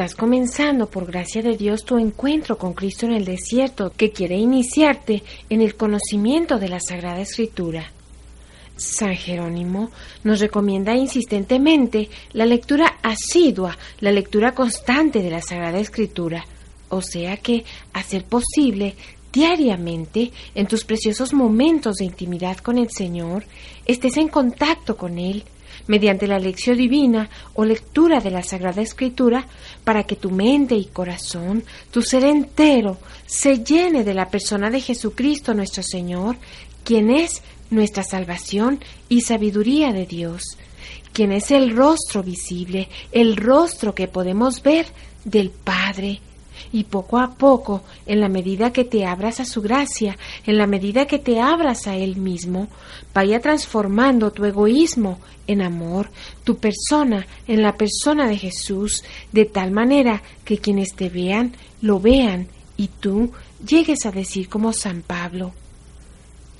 Estás comenzando por gracia de Dios tu encuentro con Cristo en el desierto que quiere iniciarte en el conocimiento de la Sagrada Escritura. San Jerónimo nos recomienda insistentemente la lectura asidua, la lectura constante de la Sagrada Escritura, o sea que, a ser posible, diariamente, en tus preciosos momentos de intimidad con el Señor, estés en contacto con Él, mediante la lección divina o lectura de la Sagrada Escritura, para que tu mente y corazón, tu ser entero, se llene de la persona de Jesucristo nuestro Señor, quien es nuestra salvación y sabiduría de Dios, quien es el rostro visible, el rostro que podemos ver del Padre. Y poco a poco, en la medida que te abras a su gracia, en la medida que te abras a Él mismo, vaya transformando tu egoísmo en amor, tu persona en la persona de Jesús, de tal manera que quienes te vean, lo vean, y tú llegues a decir como San Pablo,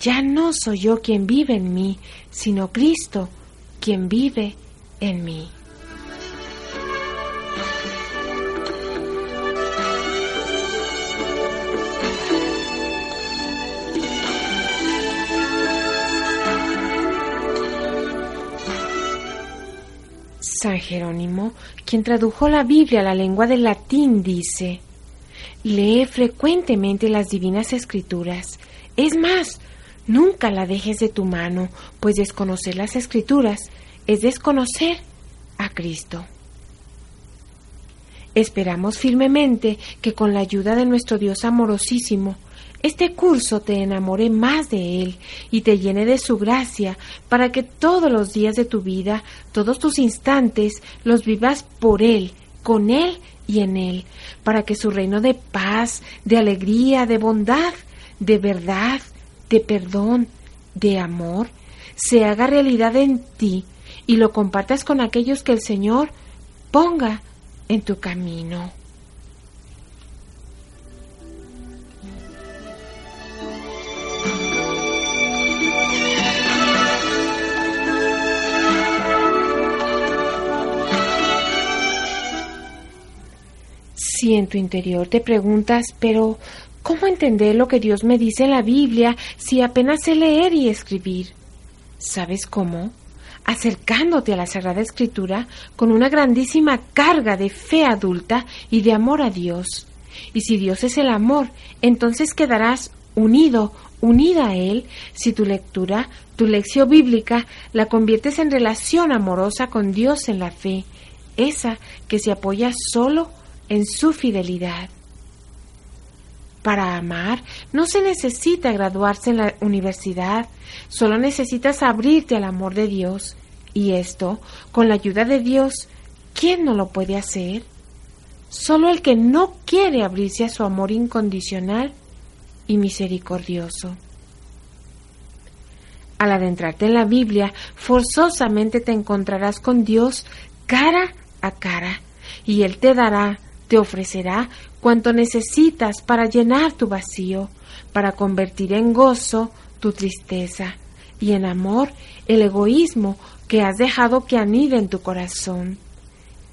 ya no soy yo quien vive en mí, sino Cristo quien vive en mí. San Jerónimo, quien tradujo la Biblia a la lengua del latín, dice, lee frecuentemente las divinas escrituras. Es más, Nunca la dejes de tu mano, pues desconocer las escrituras es desconocer a Cristo. Esperamos firmemente que con la ayuda de nuestro Dios amorosísimo, este curso te enamore más de Él y te llene de su gracia para que todos los días de tu vida, todos tus instantes, los vivas por Él, con Él y en Él, para que su reino de paz, de alegría, de bondad, de verdad, de perdón, de amor, se haga realidad en ti y lo compartas con aquellos que el Señor ponga en tu camino. Si en tu interior te preguntas, pero ¿Cómo entender lo que Dios me dice en la Biblia si apenas sé leer y escribir? ¿Sabes cómo? Acercándote a la Sagrada Escritura con una grandísima carga de fe adulta y de amor a Dios. Y si Dios es el amor, entonces quedarás unido, unida a Él, si tu lectura, tu lección bíblica, la conviertes en relación amorosa con Dios en la fe, esa que se apoya solo en su fidelidad. Para amar no se necesita graduarse en la universidad, solo necesitas abrirte al amor de Dios. Y esto, con la ayuda de Dios, ¿quién no lo puede hacer? Solo el que no quiere abrirse a su amor incondicional y misericordioso. Al adentrarte en la Biblia, forzosamente te encontrarás con Dios cara a cara, y Él te dará te ofrecerá cuanto necesitas para llenar tu vacío, para convertir en gozo tu tristeza y en amor el egoísmo que has dejado que anide en tu corazón.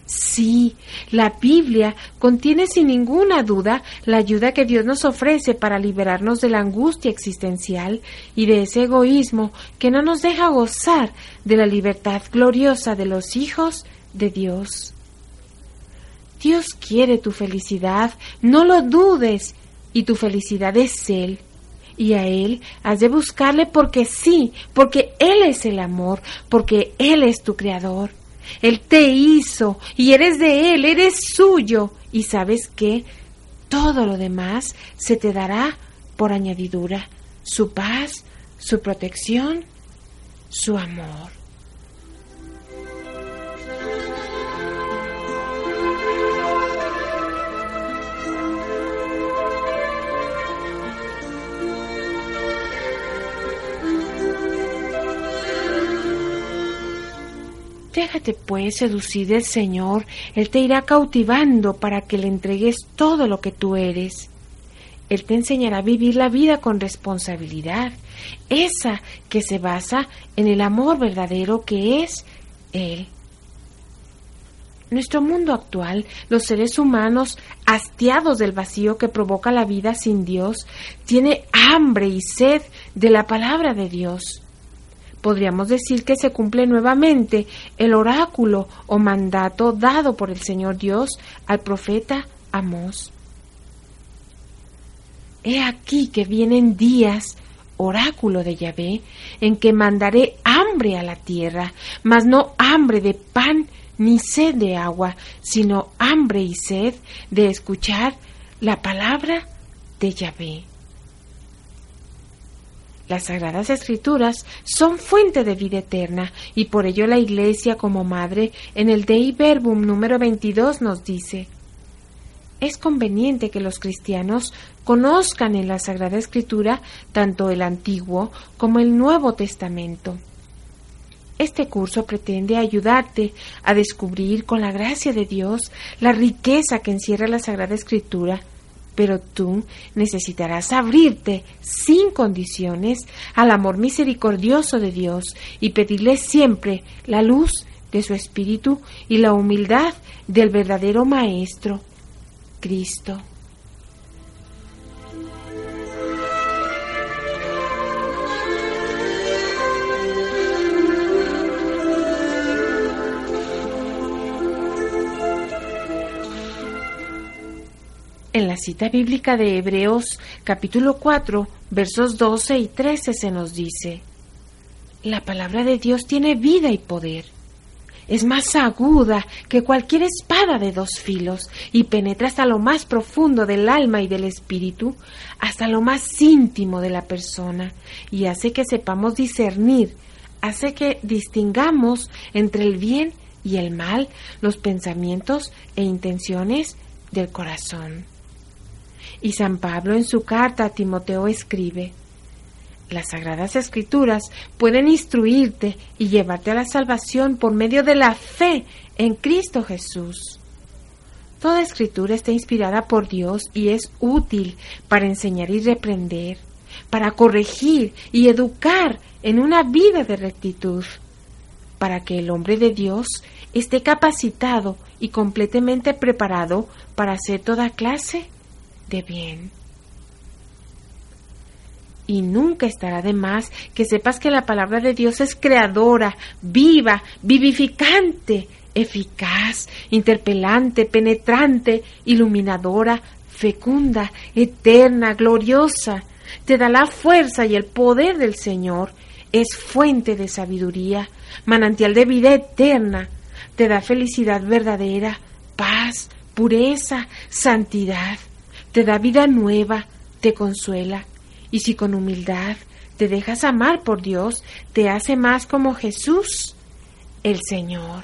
Sí, la Biblia contiene sin ninguna duda la ayuda que Dios nos ofrece para liberarnos de la angustia existencial y de ese egoísmo que no nos deja gozar de la libertad gloriosa de los hijos de Dios. Dios quiere tu felicidad, no lo dudes, y tu felicidad es Él. Y a Él has de buscarle porque sí, porque Él es el amor, porque Él es tu creador. Él te hizo y eres de Él, eres suyo. Y sabes que todo lo demás se te dará por añadidura. Su paz, su protección, su amor. Déjate pues seducir del Señor, Él te irá cautivando para que le entregues todo lo que tú eres. Él te enseñará a vivir la vida con responsabilidad, esa que se basa en el amor verdadero que es Él. Nuestro mundo actual, los seres humanos, hastiados del vacío que provoca la vida sin Dios, tiene hambre y sed de la palabra de Dios. Podríamos decir que se cumple nuevamente el oráculo o mandato dado por el Señor Dios al profeta Amós. He aquí que vienen días, oráculo de Yahvé, en que mandaré hambre a la tierra, mas no hambre de pan ni sed de agua, sino hambre y sed de escuchar la palabra de Yahvé. Las sagradas escrituras son fuente de vida eterna y por ello la Iglesia como madre en el Dei Verbum número 22 nos dice, es conveniente que los cristianos conozcan en la Sagrada Escritura tanto el Antiguo como el Nuevo Testamento. Este curso pretende ayudarte a descubrir con la gracia de Dios la riqueza que encierra la Sagrada Escritura, pero tú necesitarás abrirte sin condiciones al amor misericordioso de Dios y pedirle siempre la luz de su Espíritu y la humildad del verdadero Maestro, Cristo. En la cita bíblica de Hebreos capítulo 4 versos 12 y 13 se nos dice, La palabra de Dios tiene vida y poder. Es más aguda que cualquier espada de dos filos y penetra hasta lo más profundo del alma y del espíritu, hasta lo más íntimo de la persona, y hace que sepamos discernir, hace que distingamos entre el bien y el mal, los pensamientos e intenciones del corazón. Y San Pablo en su carta a Timoteo escribe, las sagradas escrituras pueden instruirte y llevarte a la salvación por medio de la fe en Cristo Jesús. Toda escritura está inspirada por Dios y es útil para enseñar y reprender, para corregir y educar en una vida de rectitud, para que el hombre de Dios esté capacitado y completamente preparado para hacer toda clase de bien. Y nunca estará de más que sepas que la palabra de Dios es creadora, viva, vivificante, eficaz, interpelante, penetrante, iluminadora, fecunda, eterna, gloriosa. Te da la fuerza y el poder del Señor. Es fuente de sabiduría, manantial de vida eterna. Te da felicidad verdadera, paz, pureza, santidad te da vida nueva, te consuela, y si con humildad te dejas amar por Dios, te hace más como Jesús, el Señor.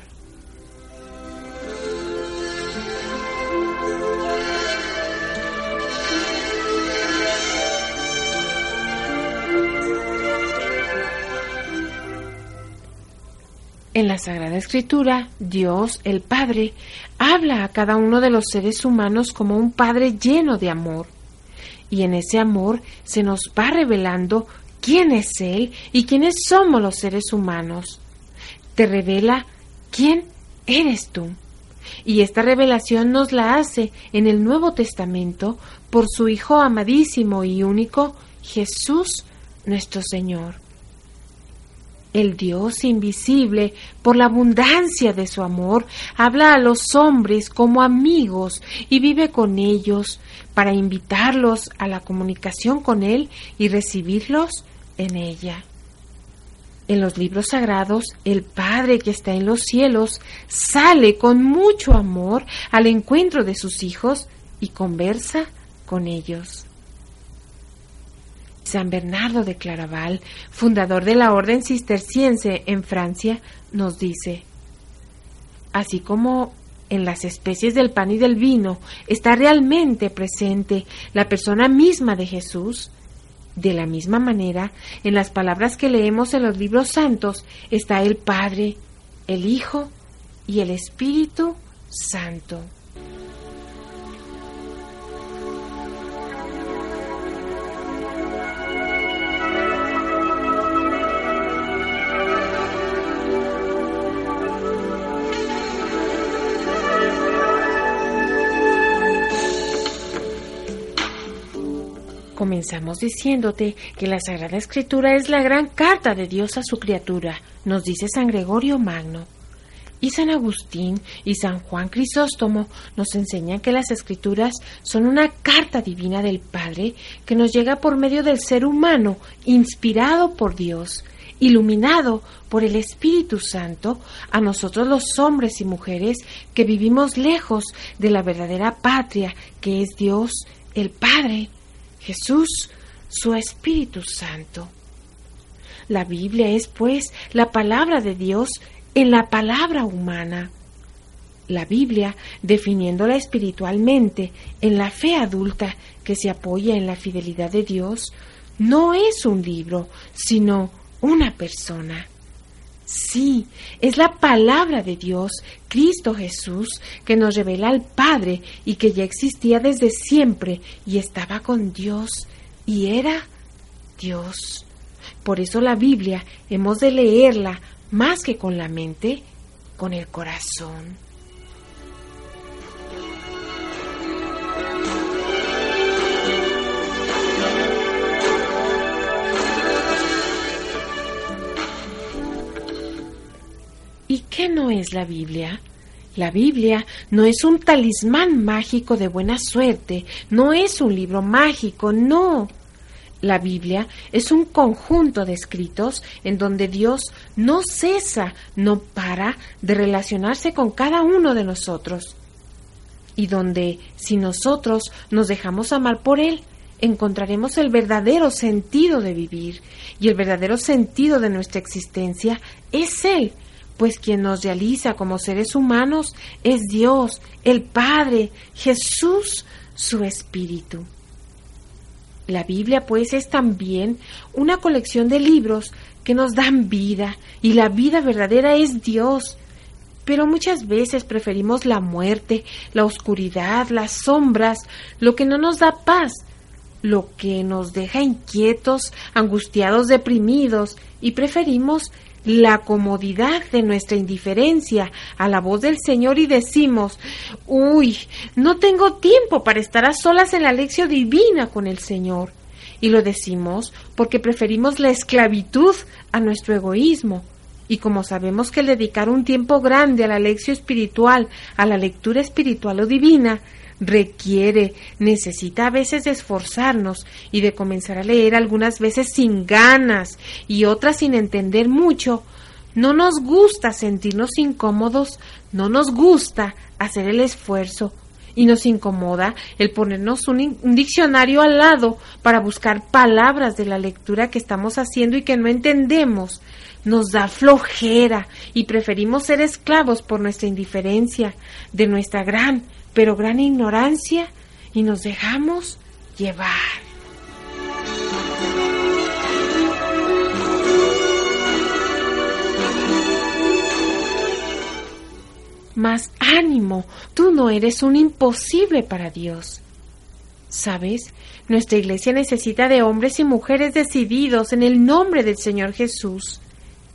En la Sagrada Escritura, Dios, el Padre, habla a cada uno de los seres humanos como un Padre lleno de amor. Y en ese amor se nos va revelando quién es Él y quiénes somos los seres humanos. Te revela quién eres tú. Y esta revelación nos la hace en el Nuevo Testamento por su Hijo amadísimo y único, Jesús nuestro Señor el Dios invisible, por la abundancia de su amor, habla a los hombres como amigos y vive con ellos para invitarlos a la comunicación con Él y recibirlos en ella. En los libros sagrados, el Padre que está en los cielos sale con mucho amor al encuentro de sus hijos y conversa con ellos. San Bernardo de Claraval, fundador de la Orden Cisterciense en Francia, nos dice, así como en las especies del pan y del vino está realmente presente la persona misma de Jesús, de la misma manera, en las palabras que leemos en los libros santos está el Padre, el Hijo y el Espíritu Santo. Comenzamos diciéndote que la Sagrada Escritura es la gran carta de Dios a su criatura, nos dice San Gregorio Magno. Y San Agustín y San Juan Crisóstomo nos enseñan que las escrituras son una carta divina del Padre que nos llega por medio del ser humano, inspirado por Dios, iluminado por el Espíritu Santo, a nosotros los hombres y mujeres que vivimos lejos de la verdadera patria que es Dios, el Padre, Jesús, su Espíritu Santo. La Biblia es, pues, la palabra de Dios en la palabra humana. La Biblia, definiéndola espiritualmente en la fe adulta que se apoya en la fidelidad de Dios, no es un libro, sino una persona. Sí, es la palabra de Dios, Cristo Jesús, que nos revela al Padre y que ya existía desde siempre y estaba con Dios y era Dios. Por eso la Biblia hemos de leerla más que con la mente, con el corazón. No es la Biblia? La Biblia no es un talismán mágico de buena suerte, no es un libro mágico, no. La Biblia es un conjunto de escritos en donde Dios no cesa, no para de relacionarse con cada uno de nosotros. Y donde, si nosotros nos dejamos amar por Él, encontraremos el verdadero sentido de vivir. Y el verdadero sentido de nuestra existencia es Él, pues quien nos realiza como seres humanos es Dios, el Padre, Jesús, su Espíritu. La Biblia, pues, es también una colección de libros que nos dan vida, y la vida verdadera es Dios. Pero muchas veces preferimos la muerte, la oscuridad, las sombras, lo que no nos da paz, lo que nos deja inquietos, angustiados, deprimidos, y preferimos la comodidad de nuestra indiferencia a la voz del Señor y decimos, uy, no tengo tiempo para estar a solas en la lección divina con el Señor. Y lo decimos porque preferimos la esclavitud a nuestro egoísmo. Y como sabemos que dedicar un tiempo grande a la lección espiritual, a la lectura espiritual o divina, requiere, necesita a veces de esforzarnos y de comenzar a leer algunas veces sin ganas y otras sin entender mucho. No nos gusta sentirnos incómodos, no nos gusta hacer el esfuerzo y nos incomoda el ponernos un, un, diccionario al lado para buscar palabras de la lectura que estamos haciendo y que no entendemos. Nos da flojera y preferimos ser esclavos por nuestra indiferencia, de nuestra gran pero gran ignorancia y nos dejamos llevar. Más ánimo, tú no eres un imposible para Dios. ¿Sabes? Nuestra iglesia necesita de hombres y mujeres decididos en el nombre del Señor Jesús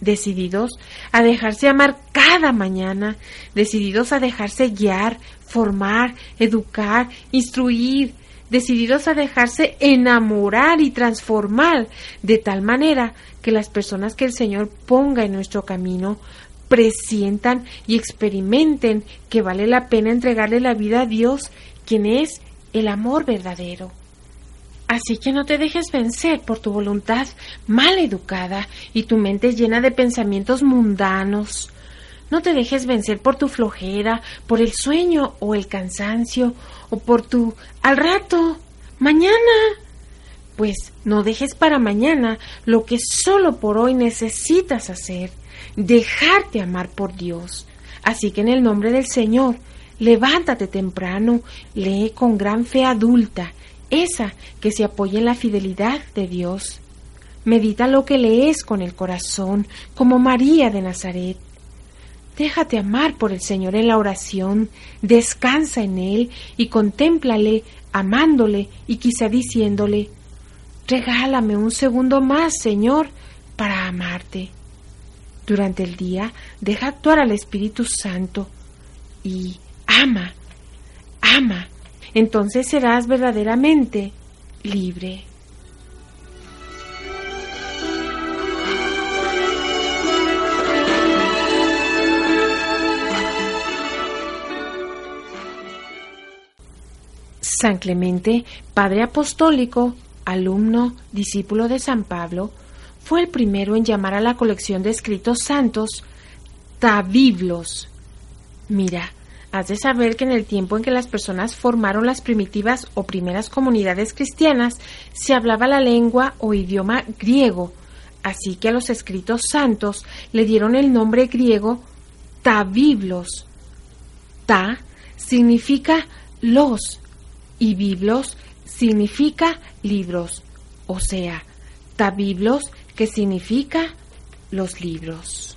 decididos a dejarse amar cada mañana, decididos a dejarse guiar, formar, educar, instruir, decididos a dejarse enamorar y transformar de tal manera que las personas que el Señor ponga en nuestro camino presientan y experimenten que vale la pena entregarle la vida a Dios, quien es el amor verdadero. Así que no te dejes vencer por tu voluntad mal educada y tu mente llena de pensamientos mundanos. No te dejes vencer por tu flojera, por el sueño o el cansancio, o por tu al rato, mañana. Pues no dejes para mañana lo que solo por hoy necesitas hacer, dejarte amar por Dios. Así que en el nombre del Señor, levántate temprano, lee con gran fe adulta esa que se apoya en la fidelidad de Dios. Medita lo que lees con el corazón, como María de Nazaret. Déjate amar por el Señor en la oración, descansa en Él y contémplale, amándole y quizá diciéndole, regálame un segundo más, Señor, para amarte. Durante el día, deja actuar al Espíritu Santo y ama, ama entonces serás verdaderamente libre. San Clemente, padre apostólico, alumno, discípulo de San Pablo, fue el primero en llamar a la colección de escritos santos tabiblos. Mira, has de saber que en el tiempo en que las personas formaron las primitivas o primeras comunidades cristianas, se hablaba la lengua o idioma griego, así que a los escritos santos le dieron el nombre griego tabiblos. Ta significa los y biblos significa libros, o sea, tabiblos que significa los libros.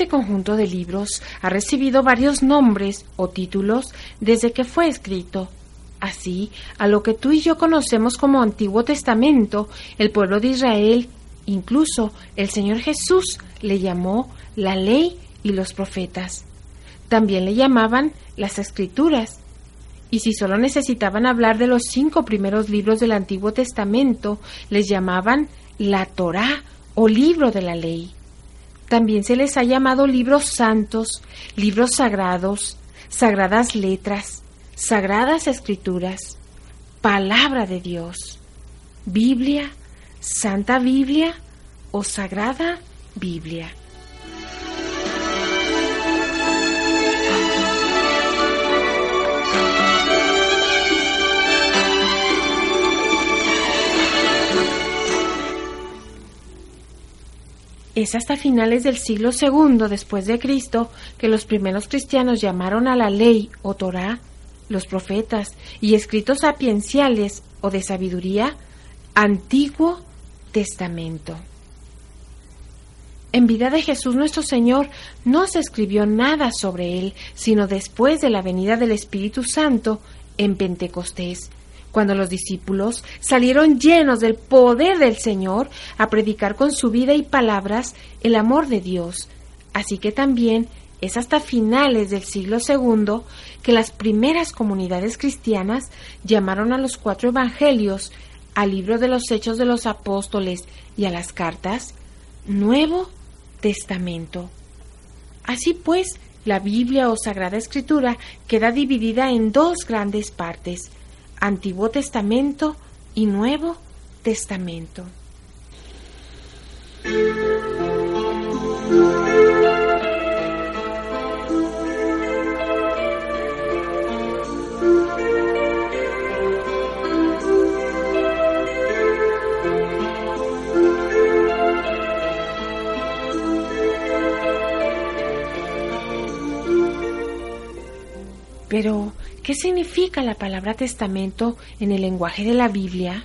Este conjunto de libros ha recibido varios nombres o títulos desde que fue escrito. Así, a lo que tú y yo conocemos como Antiguo Testamento, el pueblo de Israel, incluso el Señor Jesús, le llamó la ley y los profetas. También le llamaban las escrituras. Y si solo necesitaban hablar de los cinco primeros libros del Antiguo Testamento, les llamaban la Torá o libro de la ley. También se les ha llamado libros santos, libros sagrados, sagradas letras, sagradas escrituras, palabra de Dios, Biblia, Santa Biblia o Sagrada Biblia. Es hasta finales del siglo II después de Cristo que los primeros cristianos llamaron a la ley o Torá, los profetas y escritos sapienciales o de sabiduría, Antiguo Testamento. En vida de Jesús nuestro Señor no se escribió nada sobre él, sino después de la venida del Espíritu Santo en Pentecostés, cuando los discípulos salieron llenos del poder del Señor a predicar con su vida y palabras el amor de Dios. Así que también es hasta finales del siglo II que las primeras comunidades cristianas llamaron a los cuatro evangelios, al libro de los Hechos de los Apóstoles y a las cartas Nuevo Testamento. Así pues, la Biblia o Sagrada Escritura queda dividida en dos grandes partes, Antiguo Testamento y Nuevo Testamento. Pero, ¿qué significa la palabra testamento en el lenguaje de la Biblia?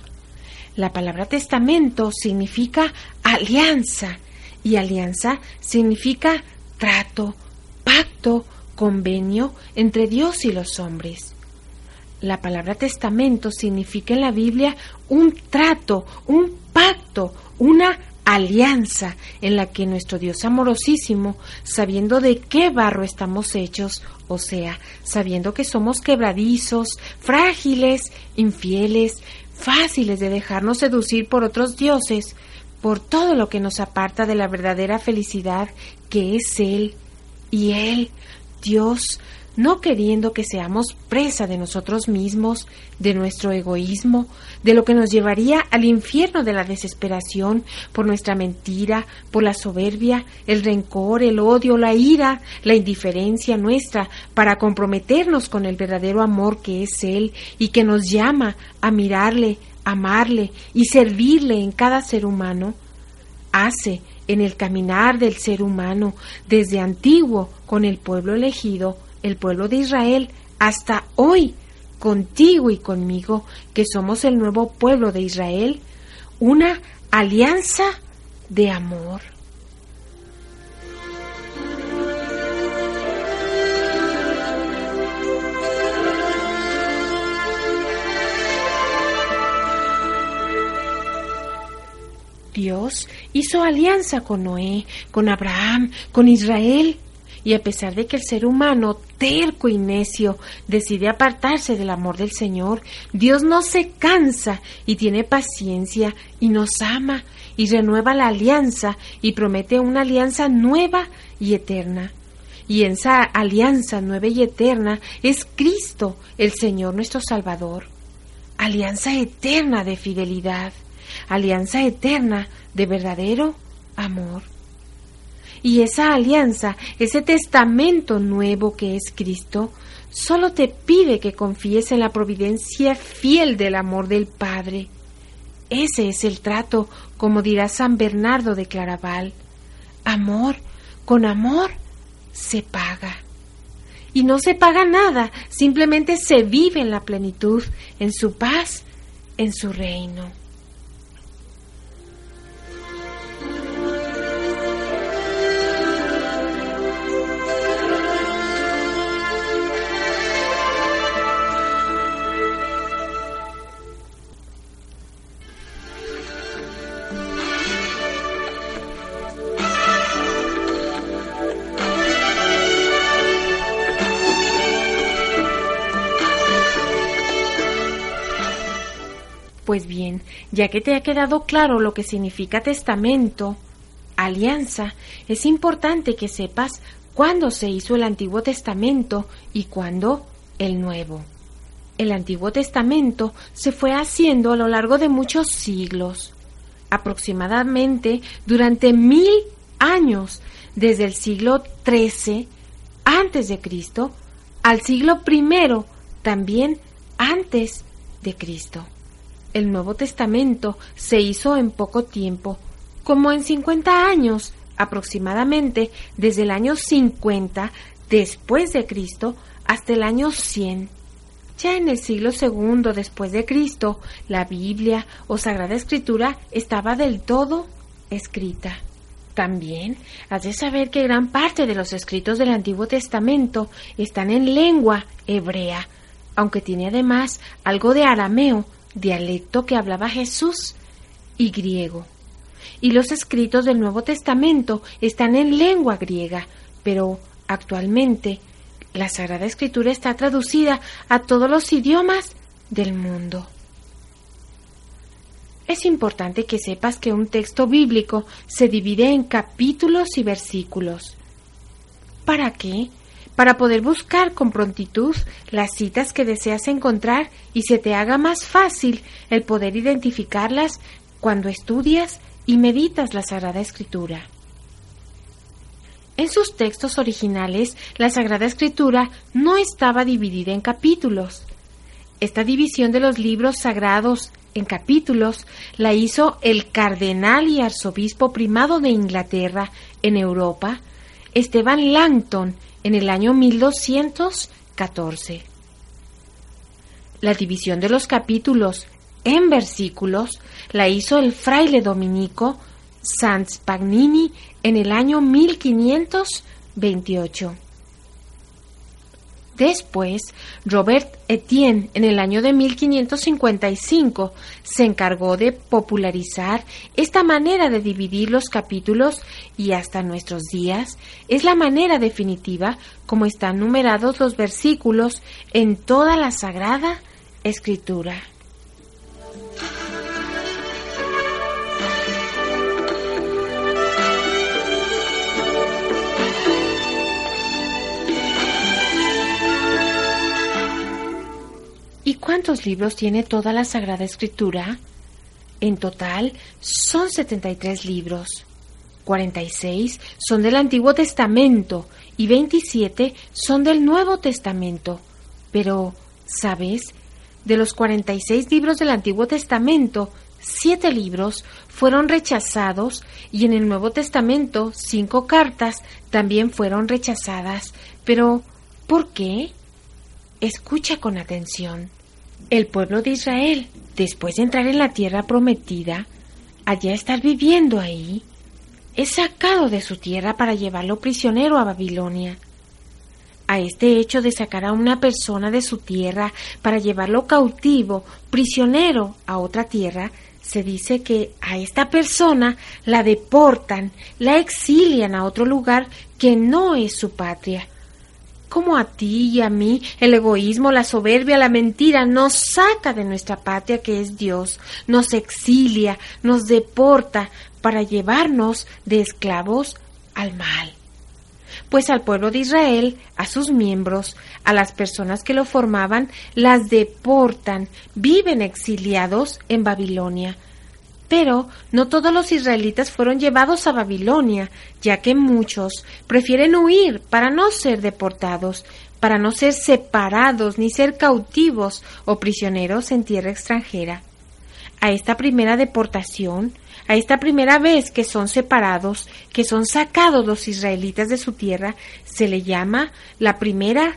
La palabra testamento significa alianza y alianza significa trato, pacto, convenio entre Dios y los hombres. La palabra testamento significa en la Biblia un trato, un pacto, una alianza en la que nuestro Dios amorosísimo, sabiendo de qué barro estamos hechos, o sea, sabiendo que somos quebradizos, frágiles, infieles, fáciles de dejarnos seducir por otros dioses, por todo lo que nos aparta de la verdadera felicidad que es Él, y Él, Dios, no queriendo que seamos presa de nosotros mismos, de nuestro egoísmo, de lo que nos llevaría al infierno de la desesperación por nuestra mentira, por la soberbia, el rencor, el odio, la ira, la indiferencia nuestra, para comprometernos con el verdadero amor que es Él y que nos llama a mirarle, amarle y servirle en cada ser humano, hace en el caminar del ser humano desde antiguo con el pueblo elegido, el pueblo de Israel, hasta hoy, contigo y conmigo, que somos el nuevo pueblo de Israel, una alianza de amor. Dios hizo alianza con Noé, con Abraham, con Israel, y a pesar de que el ser humano terco y necio decide apartarse del amor del Señor, Dios no se cansa y tiene paciencia y nos ama y renueva la alianza y promete una alianza nueva y eterna. Y esa alianza nueva y eterna es Cristo, el Señor nuestro Salvador. Alianza eterna de fidelidad, alianza eterna de verdadero amor. Y esa alianza, ese testamento nuevo que es Cristo, solo te pide que confíes en la providencia fiel del amor del Padre. Ese es el trato, como dirá San Bernardo de Claraval. Amor, con amor se paga. Y no se paga nada, simplemente se vive en la plenitud, en su paz, en su reino. Pues bien, ya que te ha quedado claro lo que significa testamento, alianza, es importante que sepas cuándo se hizo el Antiguo Testamento y cuándo el Nuevo. El Antiguo Testamento se fue haciendo a lo largo de muchos siglos, aproximadamente durante mil años, desde el siglo XIII antes de Cristo al siglo I también antes de Cristo el Nuevo Testamento se hizo en poco tiempo, como en 50 años aproximadamente, desde el año 50 después de Cristo hasta el año 100. Ya en el siglo segundo después de Cristo, la Biblia o Sagrada Escritura estaba del todo escrita. También has de saber que gran parte de los escritos del Antiguo Testamento están en lengua hebrea, aunque tiene además algo de arameo dialecto que hablaba Jesús, y griego. Y los escritos del Nuevo Testamento están en lengua griega, pero actualmente la Sagrada Escritura está traducida a todos los idiomas del mundo. Es importante que sepas que un texto bíblico se divide en capítulos y versículos. ¿Para qué? Para poder buscar con prontitud las citas que deseas encontrar y se te haga más fácil el poder identificarlas cuando estudias y meditas la Sagrada Escritura. En sus textos originales, la Sagrada Escritura no estaba dividida en capítulos. Esta división de los libros sagrados en capítulos la hizo el cardenal y arzobispo primado de Inglaterra en Europa, Esteban Langton, en el año 1214. La división de los capítulos en versículos la hizo el fraile dominico Sans Pagnini en el año 1528. Después, Robert Etienne, en el año de 1555, se encargó de popularizar esta manera de dividir los capítulos y hasta nuestros días es la manera definitiva como están numerados los versículos en toda la Sagrada Escritura. ¿Y cuántos libros tiene toda la Sagrada Escritura? En total son 73 libros. 46 son del Antiguo Testamento y 27 son del Nuevo Testamento. Pero, ¿sabes? De los 46 libros del Antiguo Testamento, siete libros fueron rechazados y en el Nuevo Testamento cinco cartas también fueron rechazadas. Pero, ¿por qué? Escucha con atención. El pueblo de Israel, después de entrar en la tierra prometida, allá estar viviendo ahí, es sacado de su tierra para llevarlo prisionero a Babilonia. A este hecho de sacar a una persona de su tierra para llevarlo cautivo, prisionero a otra tierra, se dice que a esta persona la deportan, la exilian a otro lugar que no es su patria. Como a ti y a mí el egoísmo, la soberbia, la mentira nos saca de nuestra patria que es Dios, nos exilia, nos deporta para llevarnos de esclavos al mal. Pues al pueblo de Israel, a sus miembros, a las personas que lo formaban, las deportan, viven exiliados en Babilonia, pero no todos los israelitas fueron llevados a Babilonia, ya que muchos prefieren huir para no ser deportados, para no ser separados ni ser cautivos o prisioneros en tierra extranjera. A esta primera deportación, a esta primera vez que son separados, que son sacados los israelitas de su tierra, se le llama la primera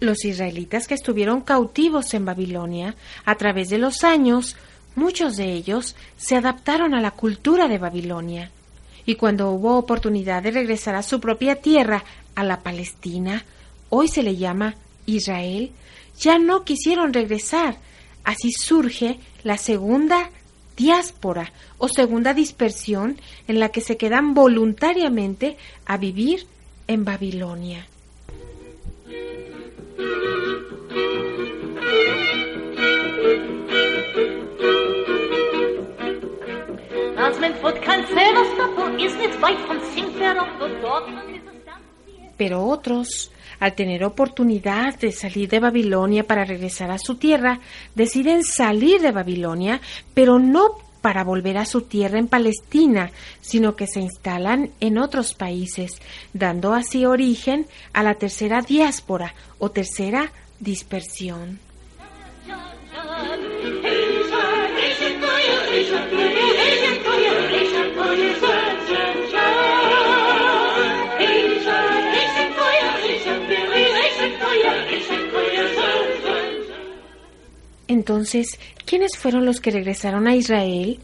Los israelitas que estuvieron cautivos en Babilonia a través de los años, muchos de ellos se adaptaron a la cultura de Babilonia. Y cuando hubo oportunidad de regresar a su propia tierra, a la Palestina, hoy se le llama Israel, ya no quisieron regresar. Así surge la segunda diáspora o segunda dispersión en la que se quedan voluntariamente a vivir en Babilonia. Pero otros, al tener oportunidad de salir de Babilonia para regresar a su tierra, deciden salir de Babilonia, pero no para volver a su tierra en Palestina, sino que se instalan en otros países, dando así origen a la tercera diáspora o tercera dispersión. Entonces, ¿quiénes fueron los que regresaron a Israel?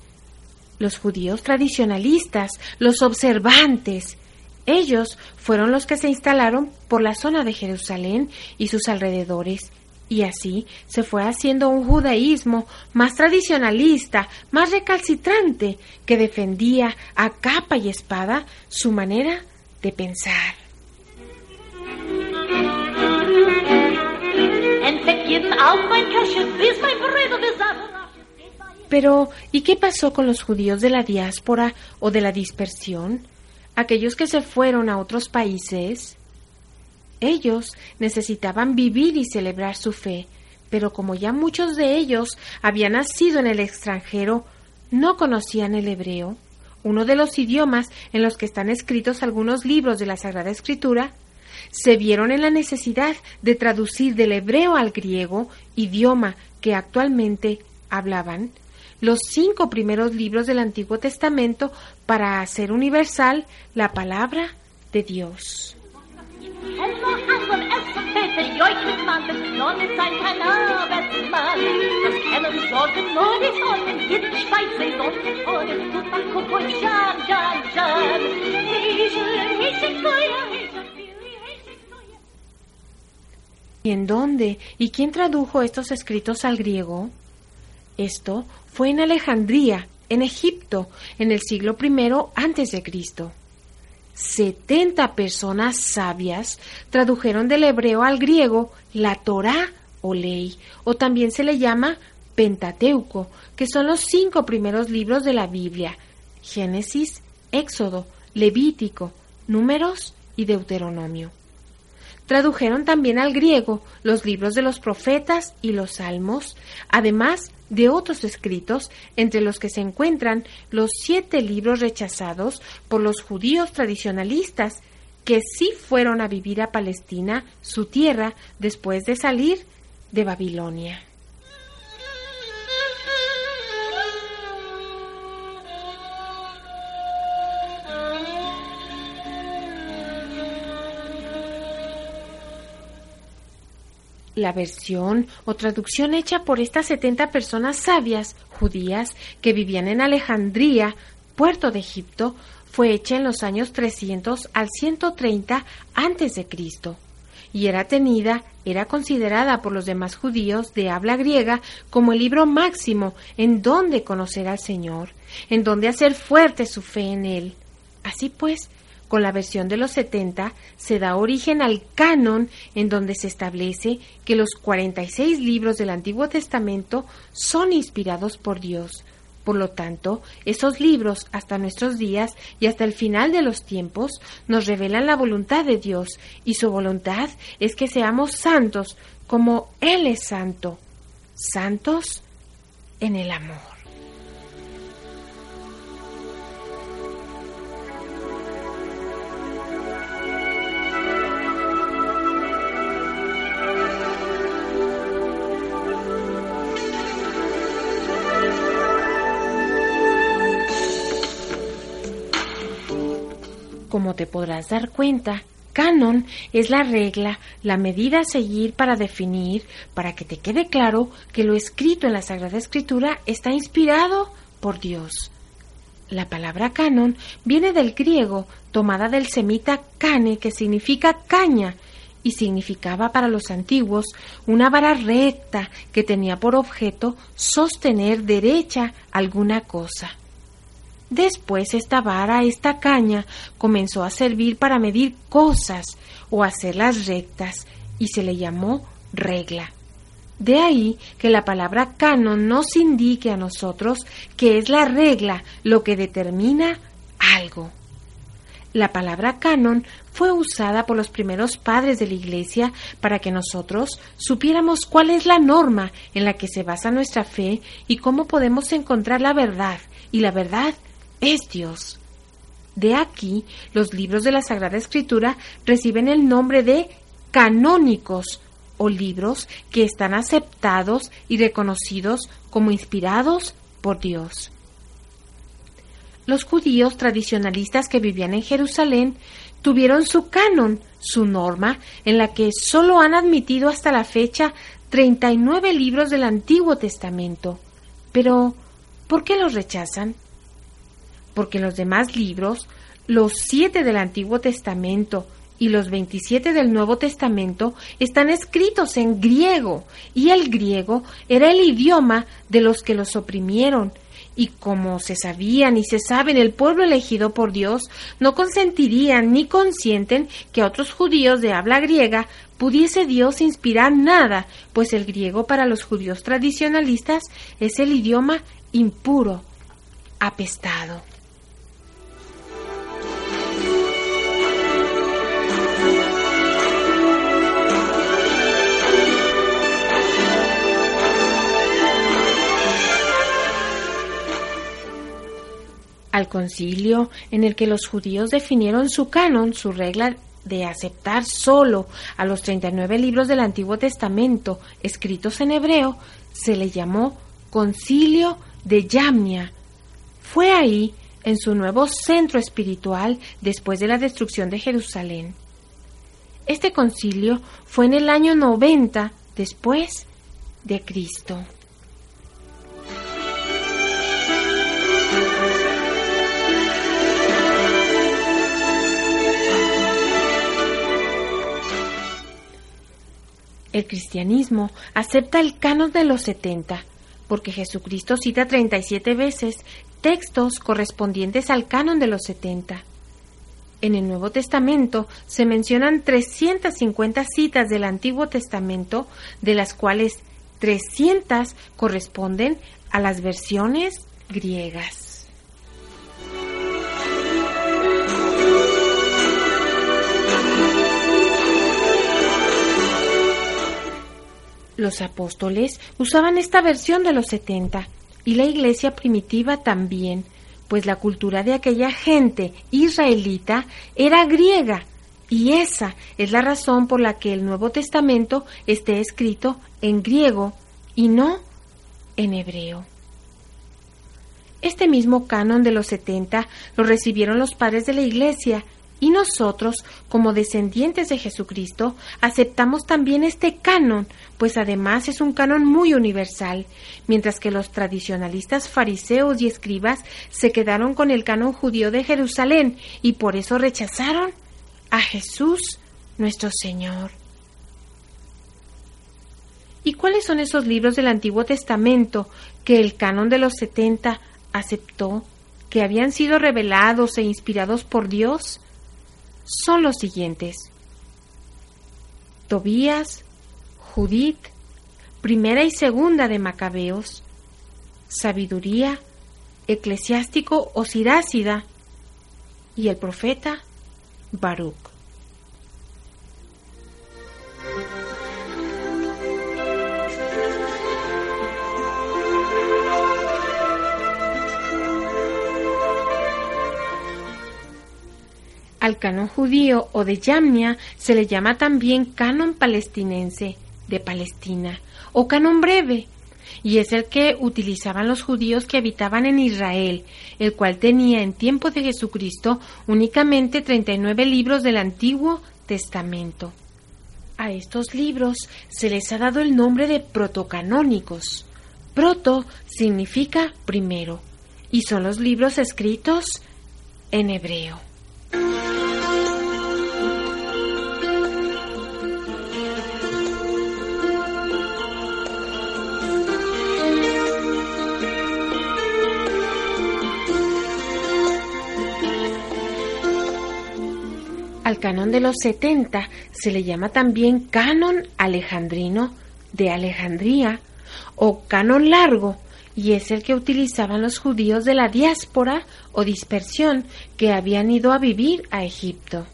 Los judíos tradicionalistas, los observantes. Ellos fueron los que se instalaron por la zona de Jerusalén y sus alrededores, y así se fue haciendo un judaísmo más tradicionalista, más recalcitrante, que defendía a capa y espada su manera de pensar. Pero, ¿y qué pasó con los judíos de la diáspora o de la dispersión? Aquellos que se fueron a otros países. Ellos necesitaban vivir y celebrar su fe, pero como ya muchos de ellos habían nacido en el extranjero, no conocían el hebreo, uno de los idiomas en los que están escritos algunos libros de la Sagrada Escritura, se vieron en la necesidad de traducir del hebreo al griego, idioma que actualmente hablaban, los cinco primeros libros del Antiguo Testamento para hacer universal la palabra de Dios. ¿Y en dónde? ¿Y quién tradujo estos escritos al griego? Esto fue en Alejandría, en Egipto, en el siglo I antes de Cristo. Setenta personas sabias tradujeron del hebreo al griego la Torá o ley, o también se le llama Pentateuco, que son los cinco primeros libros de la Biblia, Génesis, Éxodo, Levítico, Números y Deuteronomio. Tradujeron también al griego los libros de los profetas y los salmos, además de otros escritos, entre los que se encuentran los siete libros rechazados por los judíos tradicionalistas, que sí fueron a vivir a Palestina, su tierra, después de salir de Babilonia. La versión o traducción hecha por estas 70 personas sabias judías que vivían en Alejandría, puerto de Egipto, fue hecha en los años 300 al 130 antes de Cristo y era tenida, era considerada por los demás judíos de habla griega como el libro máximo en donde conocer al Señor, en donde hacer fuerte su fe en Él. Así pues, con la versión de los 70 se da origen al canon en donde se establece que los 46 libros del Antiguo Testamento son inspirados por Dios. Por lo tanto, esos libros hasta nuestros días y hasta el final de los tiempos nos revelan la voluntad de Dios y su voluntad es que seamos santos como Él es santo, santos en el amor. Como te podrás dar cuenta, canon es la regla, la medida a seguir para definir, para que te quede claro que lo escrito en la Sagrada Escritura está inspirado por Dios. La palabra canon viene del griego, tomada del semita cane, que significa caña, y significaba para los antiguos una vara recta que tenía por objeto sostener derecha alguna cosa. Después esta vara, esta caña, comenzó a servir para medir cosas o hacerlas rectas y se le llamó regla. De ahí que la palabra canon nos indique a nosotros que es la regla lo que determina algo. La palabra canon fue usada por los primeros padres de la Iglesia para que nosotros supiéramos cuál es la norma en la que se basa nuestra fe y cómo podemos encontrar la verdad, y la verdad es Dios. De aquí, los libros de la Sagrada Escritura reciben el nombre de canónicos o libros que están aceptados y reconocidos como inspirados por Dios. Los judíos tradicionalistas que vivían en Jerusalén tuvieron su canon, su norma, en la que solo han admitido hasta la fecha 39 libros del Antiguo Testamento. Pero, ¿por qué los rechazan? Porque los demás libros, los siete del Antiguo Testamento y los veintisiete del Nuevo Testamento, están escritos en griego, y el griego era el idioma de los que los oprimieron, y como se sabían y se saben el pueblo elegido por Dios, no consentirían ni consienten que a otros judíos de habla griega pudiese Dios inspirar nada, pues el griego para los judíos tradicionalistas es el idioma impuro, apestado. Al concilio en el que los judíos definieron su canon, su regla de aceptar solo a los 39 libros del Antiguo Testamento escritos en hebreo, se le llamó Concilio de Yamnia. Fue ahí, en su nuevo centro espiritual, después de la destrucción de Jerusalén. Este concilio fue en el año 90 después de Cristo. El cristianismo acepta el canon de los 70, porque Jesucristo cita 37 veces textos correspondientes al canon de los 70. En el Nuevo Testamento se mencionan 350 citas del Antiguo Testamento, de las cuales 300 corresponden a las versiones griegas. Los apóstoles usaban esta versión de los setenta y la iglesia primitiva también, pues la cultura de aquella gente israelita era griega y esa es la razón por la que el Nuevo Testamento esté escrito en griego y no en hebreo. Este mismo canon de los setenta lo recibieron los padres de la Iglesia Y nosotros, como descendientes de Jesucristo, aceptamos también este canon, pues además es un canon muy universal, mientras que los tradicionalistas fariseos y escribas se quedaron con el canon judío de Jerusalén y por eso rechazaron a Jesús nuestro Señor. ¿Y cuáles son esos libros del Antiguo Testamento que el canon de los setenta aceptó, que habían sido revelados e inspirados por Dios? Son los siguientes. Tobías, Judith, primera y segunda de Macabeos, sabiduría, eclesiástico o sirácida, y el profeta Baruch. Al canon judío o de Yamnia se le llama también canon palestinense de Palestina o canon breve, y es el que utilizaban los judíos que habitaban en Israel, el cual tenía en tiempo de Jesucristo únicamente 39 libros del Antiguo Testamento. A estos libros se les ha dado el nombre de protocanónicos. Proto significa primero, y son los libros escritos en hebreo. Al canon de los 70 se le llama también canon alejandrino de Alejandría o canon largo, y es el que utilizaban los judíos de la diáspora o dispersión que habían ido a vivir a Egipto.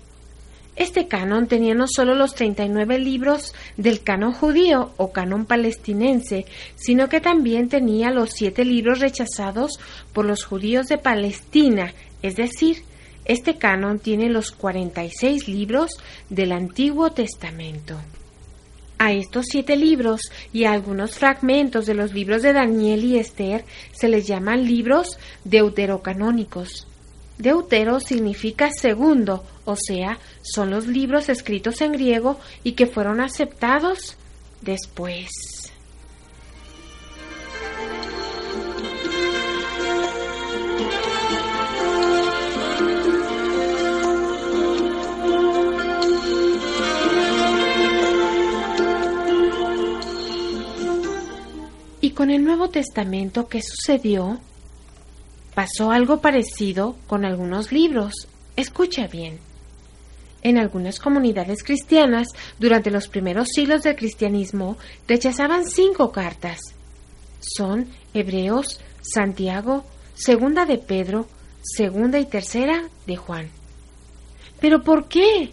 Este canon tenía no solo los 39 libros del canon judío o canon palestinense, sino que también tenía los siete libros rechazados por los judíos de Palestina, es decir, este canon tiene los 46 libros del Antiguo Testamento. A estos siete libros y a algunos fragmentos de los libros de Daniel y Esther se les llaman libros deuterocanónicos. Deutero significa segundo, o sea, son los libros escritos en griego y que fueron aceptados después. Y con el Nuevo Testamento, ¿qué sucedió? Pasó algo parecido con algunos libros. Escucha bien. En algunas comunidades cristianas, durante los primeros siglos del cristianismo, rechazaban cinco cartas. Son Hebreos, Santiago, Segunda de Pedro, Segunda y Tercera de Juan. ¿Pero por qué?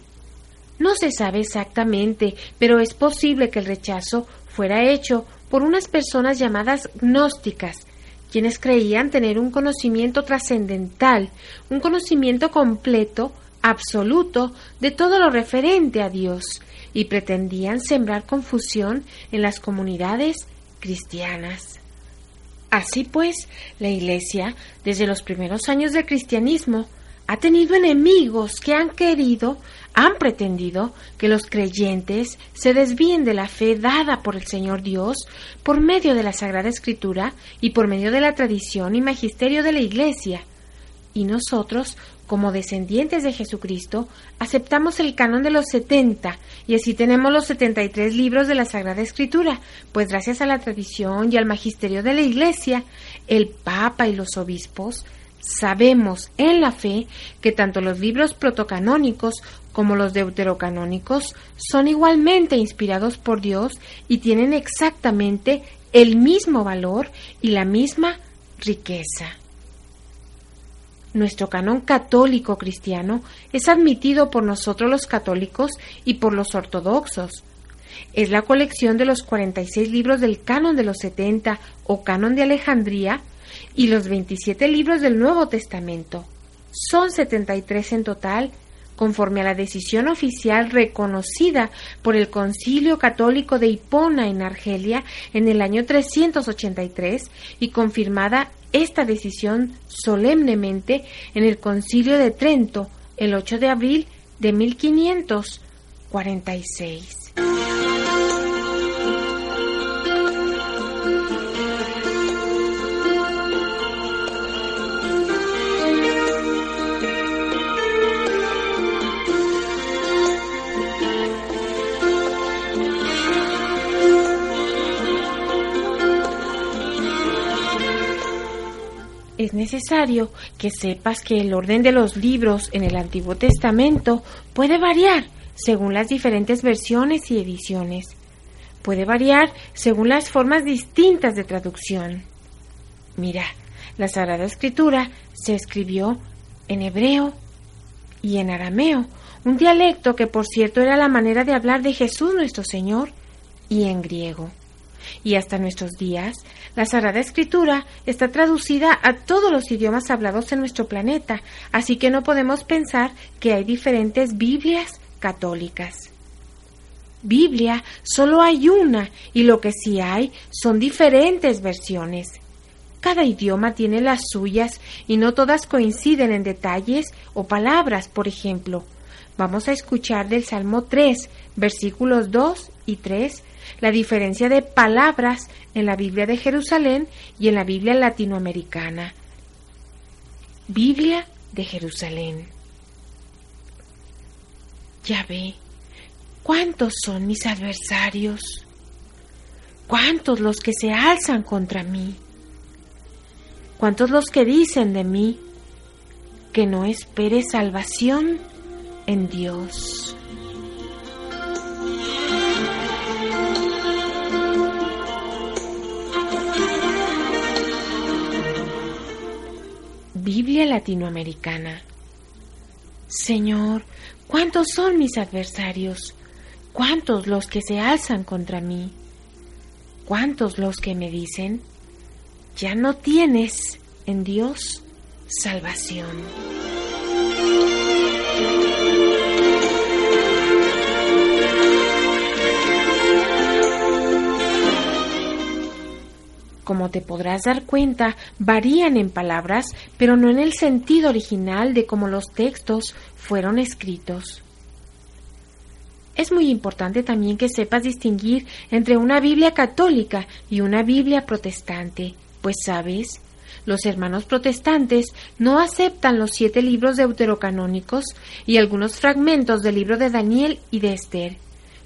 No se sabe exactamente, pero es posible que el rechazo fuera hecho por unas personas llamadas gnósticas, quienes creían tener un conocimiento trascendental, un conocimiento completo, absoluto, de todo lo referente a Dios, y pretendían sembrar confusión en las comunidades cristianas. Así pues, la Iglesia, desde los primeros años del cristianismo, ha tenido enemigos que han querido, han pretendido que los creyentes se desvíen de la fe dada por el Señor Dios por medio de la Sagrada Escritura y por medio de la tradición y magisterio de la Iglesia. Y nosotros, como descendientes de Jesucristo, aceptamos el canon de los setenta y así tenemos los setenta y tres libros de la Sagrada Escritura, pues gracias a la tradición y al magisterio de la Iglesia, el Papa y los obispos Sabemos en la fe que tanto los libros protocanónicos como los deuterocanónicos son igualmente inspirados por Dios y tienen exactamente el mismo valor y la misma riqueza. Nuestro canon católico cristiano es admitido por nosotros los católicos y por los ortodoxos. Es la colección de los 46 libros del canon de los 70 o canon de Alejandría y los 27 libros del Nuevo Testamento. Son 73 en total, conforme a la decisión oficial reconocida por el Concilio Católico de Hipona en Argelia en el año 383 y confirmada esta decisión solemnemente en el Concilio de Trento el 8 de abril de 1546. Es necesario que sepas que el orden de los libros en el Antiguo Testamento puede variar según las diferentes versiones y ediciones. Puede variar según las formas distintas de traducción. Mira, la Sagrada Escritura se escribió en hebreo y en arameo, un dialecto que por cierto era la manera de hablar de Jesús nuestro Señor, y en griego. Y hasta nuestros días, la Sagrada Escritura está traducida a todos los idiomas hablados en nuestro planeta, así que no podemos pensar que hay diferentes Biblias católicas. Biblia solo hay una y lo que sí hay son diferentes versiones. Cada idioma tiene las suyas y no todas coinciden en detalles o palabras, por ejemplo. Vamos a escuchar del Salmo 3, versículos 2 y 3 la diferencia de palabras en la Biblia de Jerusalén y en la Biblia latinoamericana. Biblia de Jerusalén. Ya ve, ¿cuántos son mis adversarios? ¿Cuántos los que se alzan contra mí? ¿Cuántos los que dicen de mí que no espere salvación en Dios? Biblia latinoamericana. Señor, ¿cuántos son mis adversarios? ¿Cuántos los que se alzan contra mí? ¿Cuántos los que me dicen, ya no tienes en Dios salvación? Como te podrás dar cuenta, varían en palabras, pero no en el sentido original de cómo los textos fueron escritos. Es muy importante también que sepas distinguir entre una Biblia católica y una Biblia protestante, pues sabes, los hermanos protestantes no aceptan los siete libros deuterocanónicos y algunos fragmentos del libro de Daniel y de Esther,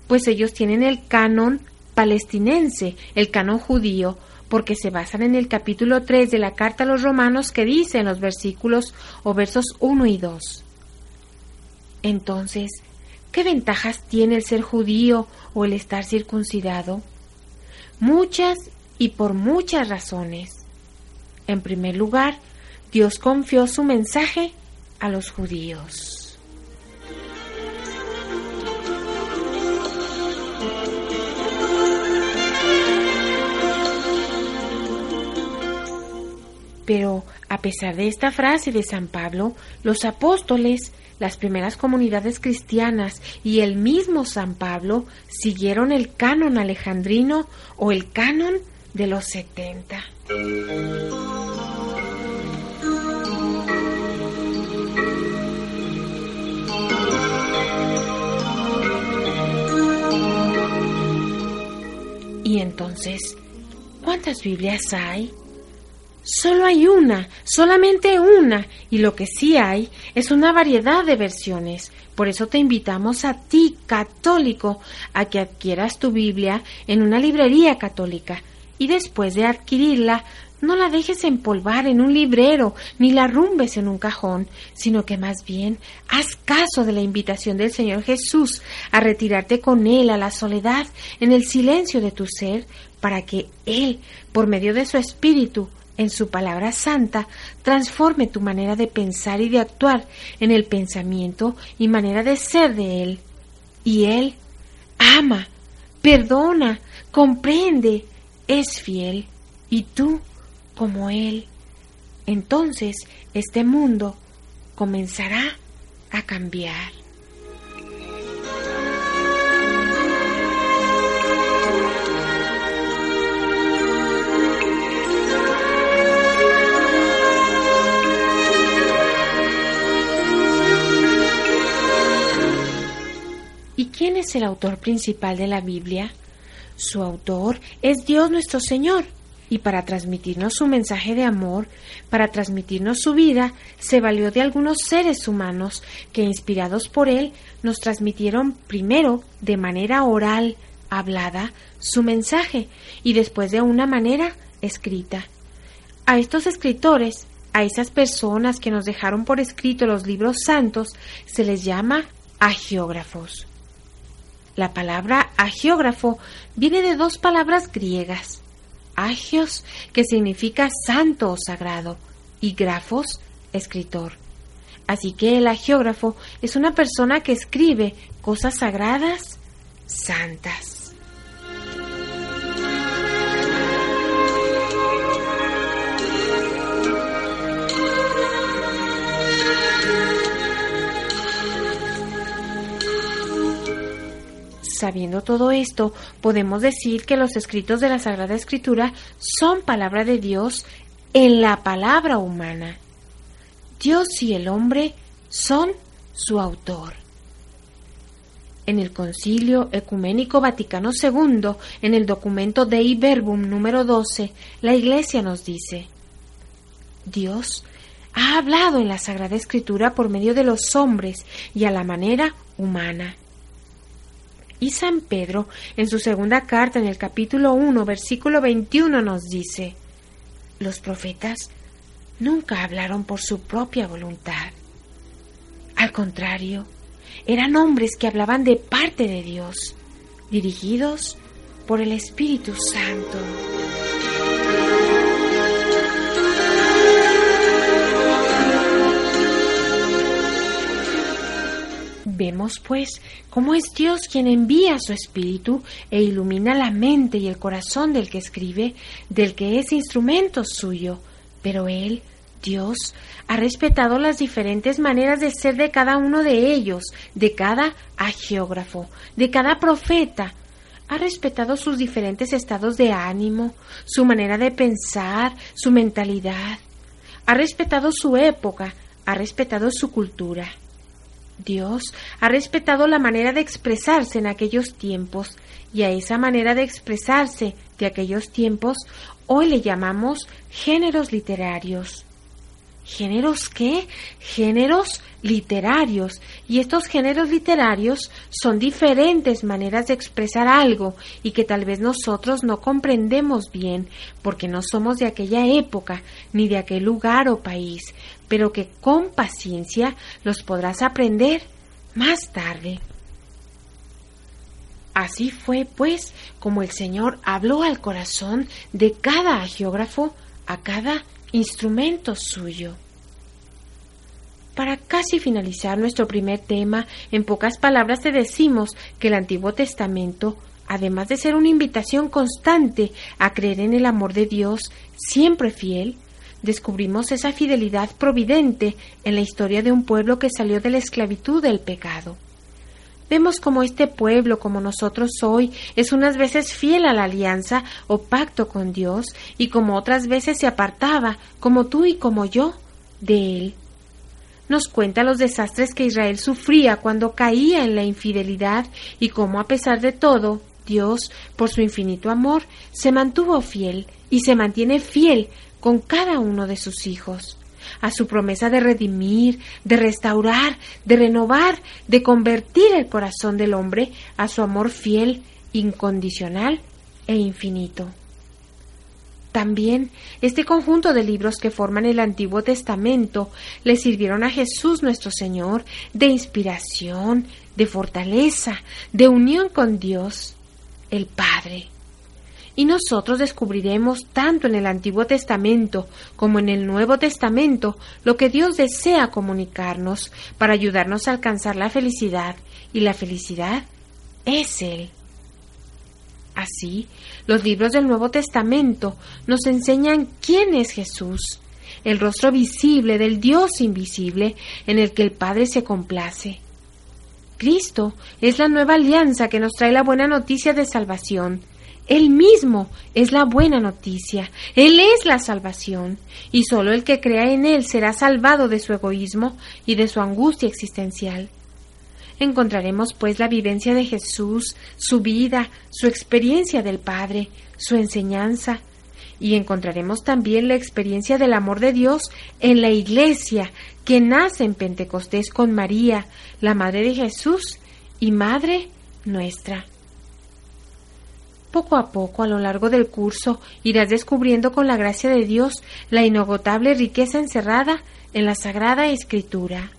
pues ellos tienen el canon palestinense, el canon judío, porque se basan en el capítulo 3 de la carta a los romanos que dice en los versículos o versos 1 y 2. Entonces, ¿qué ventajas tiene el ser judío o el estar circuncidado? Muchas y por muchas razones. En primer lugar, Dios confió su mensaje a los judíos. Pero, a pesar de esta frase de San Pablo, los apóstoles, las primeras comunidades cristianas y el mismo San Pablo siguieron el canon alejandrino o el canon de los setenta. Y entonces, ¿cuántas Biblias hay? Solo hay una, solamente una, y lo que sí hay es una variedad de versiones. Por eso te invitamos a ti, católico, a que adquieras tu Biblia en una librería católica y después de adquirirla, no la dejes empolvar en un librero ni la rumbes en un cajón, sino que más bien haz caso de la invitación del Señor Jesús a retirarte con Él a la soledad en el silencio de tu ser para que Él, por medio de su Espíritu, en su palabra santa, transforme tu manera de pensar y de actuar en el pensamiento y manera de ser de Él. Y Él ama, perdona, comprende, es fiel, y tú como Él. Entonces este mundo comenzará a cambiar. ¿Quién es el autor principal de la Biblia? Su autor es Dios nuestro Señor y para transmitirnos su mensaje de amor, para transmitirnos su vida, se valió de algunos seres humanos que, inspirados por él, nos transmitieron primero de manera oral, hablada, su mensaje y después de una manera escrita. A estos escritores, a esas personas que nos dejaron por escrito los libros santos, se les llama agiógrafos. La palabra agiógrafo viene de dos palabras griegas, agios, que significa santo o sagrado, y grafos, escritor. Así que el agiógrafo es una persona que escribe cosas sagradas, santas. Sabiendo todo esto, podemos decir que los escritos de la Sagrada Escritura son palabra de Dios en la palabra humana. Dios y el hombre son su autor. En el Concilio Ecuménico Vaticano II, en el documento Dei Verbum número 12, la Iglesia nos dice, Dios ha hablado en la Sagrada Escritura por medio de los hombres y a la manera humana. Y San Pedro, en su segunda carta, en el capítulo 1, versículo 21, nos dice, los profetas nunca hablaron por su propia voluntad. Al contrario, eran hombres que hablaban de parte de Dios, dirigidos por el Espíritu Santo. Vemos, pues, cómo es Dios quien envía su espíritu e ilumina la mente y el corazón del que escribe, del que es instrumento suyo. Pero Él, Dios, ha respetado las diferentes maneras de ser de cada uno de ellos, de cada agiógrafo, de cada profeta. Ha respetado sus diferentes estados de ánimo, su manera de pensar, su mentalidad. Ha respetado su época, ha respetado su cultura. Dios ha respetado la manera de expresarse en aquellos tiempos y a esa manera de expresarse de aquellos tiempos hoy le llamamos géneros literarios. ¿Géneros qué? Géneros literarios. Y estos géneros literarios son diferentes maneras de expresar algo y que tal vez nosotros no comprendemos bien porque no somos de aquella época ni de aquel lugar o país, pero que con paciencia los podrás aprender más tarde. Así fue, pues, como el Señor habló al corazón de cada geógrafo a cada instrumento suyo. Para casi finalizar nuestro primer tema, en pocas palabras te decimos que el Antiguo Testamento, además de ser una invitación constante a creer en el amor de Dios, siempre fiel, descubrimos esa fidelidad providente en la historia de un pueblo que salió de la esclavitud del pecado. Vemos como este pueblo, como nosotros hoy, es unas veces fiel a la alianza o pacto con Dios y como otras veces se apartaba, como tú y como yo, de Él. Nos cuenta los desastres que Israel sufría cuando caía en la infidelidad y cómo a pesar de todo, Dios, por su infinito amor, se mantuvo fiel y se mantiene fiel con cada uno de sus hijos a su promesa de redimir, de restaurar, de renovar, de convertir el corazón del hombre a su amor fiel, incondicional e infinito. También este conjunto de libros que forman el Antiguo Testamento le sirvieron a Jesús nuestro Señor de inspiración, de fortaleza, de unión con Dios, el Padre. Y nosotros descubriremos tanto en el Antiguo Testamento como en el Nuevo Testamento lo que Dios desea comunicarnos para ayudarnos a alcanzar la felicidad, y la felicidad es Él. Así, los libros del Nuevo Testamento nos enseñan quién es Jesús, el rostro visible del Dios invisible en el que el Padre se complace. Cristo es la nueva alianza que nos trae la buena noticia de salvación. Él mismo es la buena noticia, Él es la salvación, y solo el que crea en Él será salvado de su egoísmo y de su angustia existencial. Encontraremos pues la vivencia de Jesús, su vida, su experiencia del Padre, su enseñanza, y encontraremos también la experiencia del amor de Dios en la Iglesia, que nace en Pentecostés con María, la Madre de Jesús y Madre nuestra. Poco a poco, a lo largo del curso, irás descubriendo con la gracia de Dios la inagotable riqueza encerrada en la Sagrada Escritura.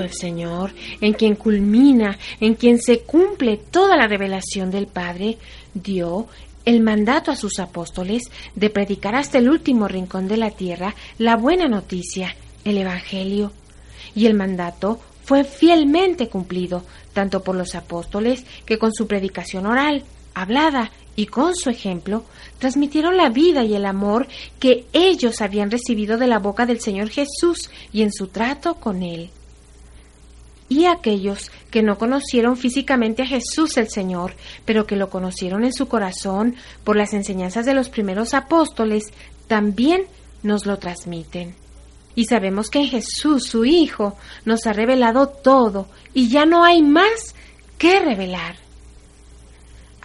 El Señor, en quien culmina, en quien se cumple toda la revelación del Padre, dio el mandato a sus apóstoles de predicar hasta el último rincón de la tierra la buena noticia, el Evangelio. Y el mandato fue fielmente cumplido, tanto por los apóstoles que con su predicación oral, hablada y con su ejemplo, transmitieron la vida y el amor que ellos habían recibido de la boca del Señor Jesús y en su trato con Él y aquellos que no conocieron físicamente a Jesús el Señor, pero que lo conocieron en su corazón por las enseñanzas de los primeros apóstoles, también nos lo transmiten. Y sabemos que en Jesús, su Hijo, nos ha revelado todo y ya no hay más que revelar.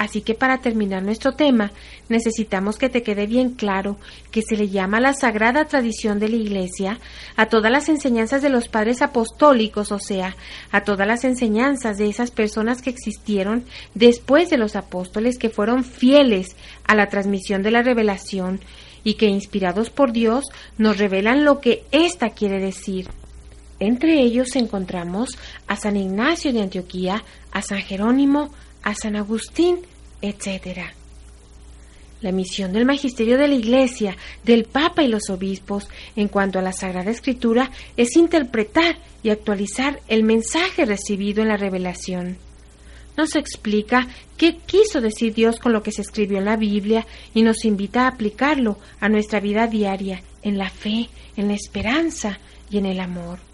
Así que para terminar nuestro tema, necesitamos que te quede bien claro que se le llama la sagrada tradición de la Iglesia a todas las enseñanzas de los padres apostólicos, o sea, a todas las enseñanzas de esas personas que existieron después de los apóstoles que fueron fieles a la transmisión de la revelación y que inspirados por Dios nos revelan lo que ésta quiere decir. Entre ellos encontramos a San Ignacio de Antioquía, a San Jerónimo, a San Agustín, etc. La misión del magisterio de la Iglesia, del Papa y los obispos en cuanto a la Sagrada Escritura es interpretar y actualizar el mensaje recibido en la revelación. Nos explica qué quiso decir Dios con lo que se escribió en la Biblia y nos invita a aplicarlo a nuestra vida diaria, en la fe, en la esperanza y en el amor.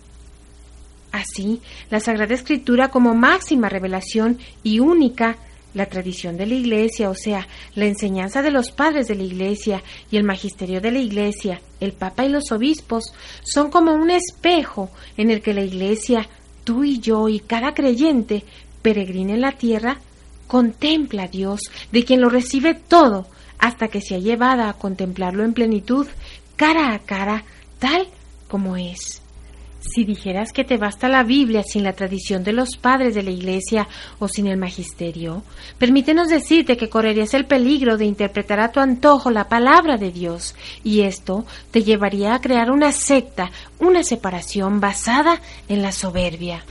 Así, la Sagrada Escritura como máxima revelación y única la tradición de la Iglesia, o sea, la enseñanza de los padres de la Iglesia y el magisterio de la Iglesia, el Papa y los obispos, son como un espejo en el que la Iglesia, tú y yo y cada creyente, peregrina en la tierra, contempla a Dios, de quien lo recibe todo, hasta que sea llevada a contemplarlo en plenitud, cara a cara, tal como es. Si dijeras que te basta la Biblia sin la tradición de los padres de la Iglesia o sin el magisterio, permítenos decirte que correrías el peligro de interpretar a tu antojo la palabra de Dios, y esto te llevaría a crear una secta, una separación basada en la soberbia.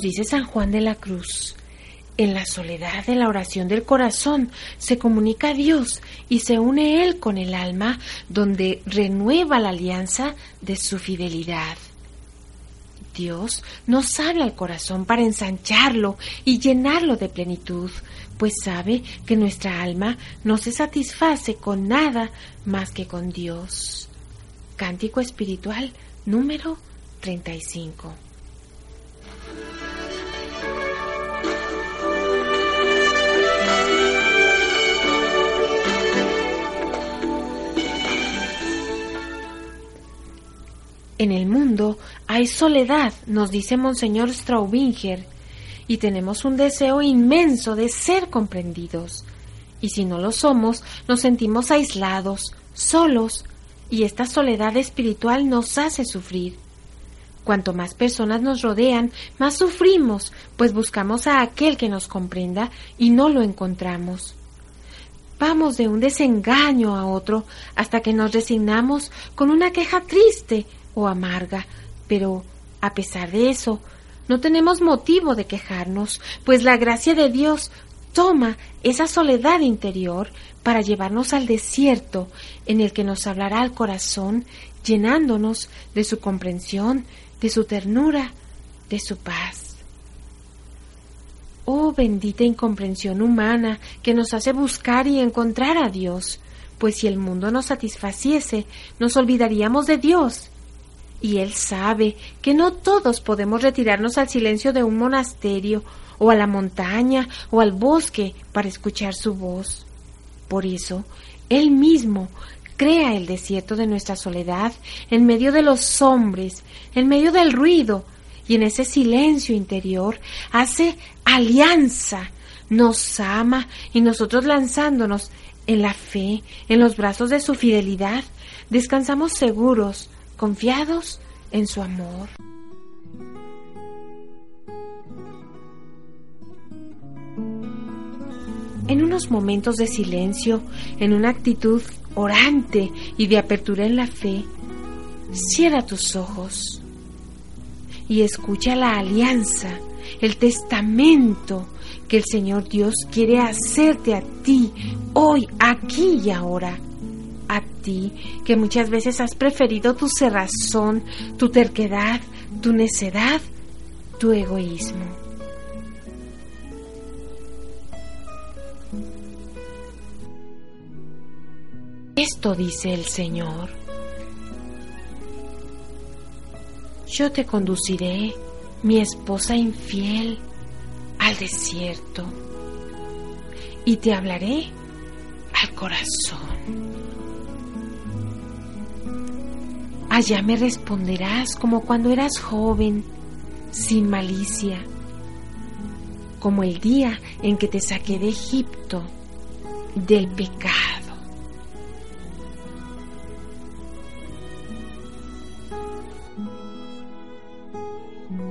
Dice San Juan de la Cruz, en la soledad de la oración del corazón se comunica a Dios y se une Él con el alma donde renueva la alianza de su fidelidad. Dios nos habla al corazón para ensancharlo y llenarlo de plenitud, pues sabe que nuestra alma no se satisface con nada más que con Dios. Cántico espiritual número 35. En el mundo hay soledad, nos dice Monseñor Straubinger, y tenemos un deseo inmenso de ser comprendidos. Y si no lo somos, nos sentimos aislados, solos, y esta soledad espiritual nos hace sufrir. Cuanto más personas nos rodean, más sufrimos, pues buscamos a aquel que nos comprenda y no lo encontramos. Vamos de un desengaño a otro hasta que nos resignamos con una queja triste o amarga, pero a pesar de eso, no tenemos motivo de quejarnos, pues la gracia de Dios toma esa soledad interior para llevarnos al desierto en el que nos hablará al corazón, llenándonos de su comprensión, de su ternura, de su paz. Oh bendita incomprensión humana que nos hace buscar y encontrar a Dios, pues si el mundo nos satisfaciese, nos olvidaríamos de Dios. Y Él sabe que no todos podemos retirarnos al silencio de un monasterio, o a la montaña, o al bosque para escuchar su voz. Por eso, Él mismo crea el desierto de nuestra soledad en medio de los hombres, en medio del ruido, y en ese silencio interior hace alianza, nos ama y nosotros lanzándonos en la fe, en los brazos de su fidelidad, descansamos seguros, confiados en su amor. en unos momentos de silencio, en una actitud orante y de apertura en la fe, cierra tus ojos y escucha la alianza, el testamento que el Señor Dios quiere hacerte a ti, hoy, aquí y ahora. Ti, que muchas veces has preferido tu cerrazón, tu terquedad, tu necedad, tu egoísmo. Esto dice el Señor. Yo te conduciré, mi esposa infiel, al desierto y te hablaré al corazón. Allá me responderás como cuando eras joven, sin malicia, como el día en que te saqué de Egipto, del pecado.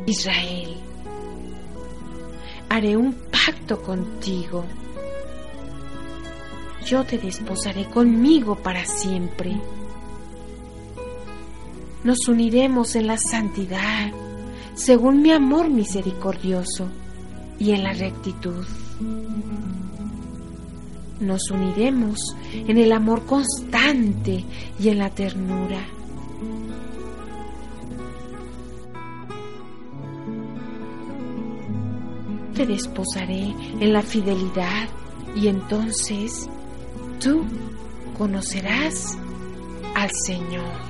Israel, haré un pacto contigo. Yo te desposaré conmigo para siempre. Nos uniremos en la santidad, según mi amor misericordioso, y en la rectitud. Nos uniremos en el amor constante y en la ternura te desposaré en la fidelidad y entonces tú conocerás al Señor.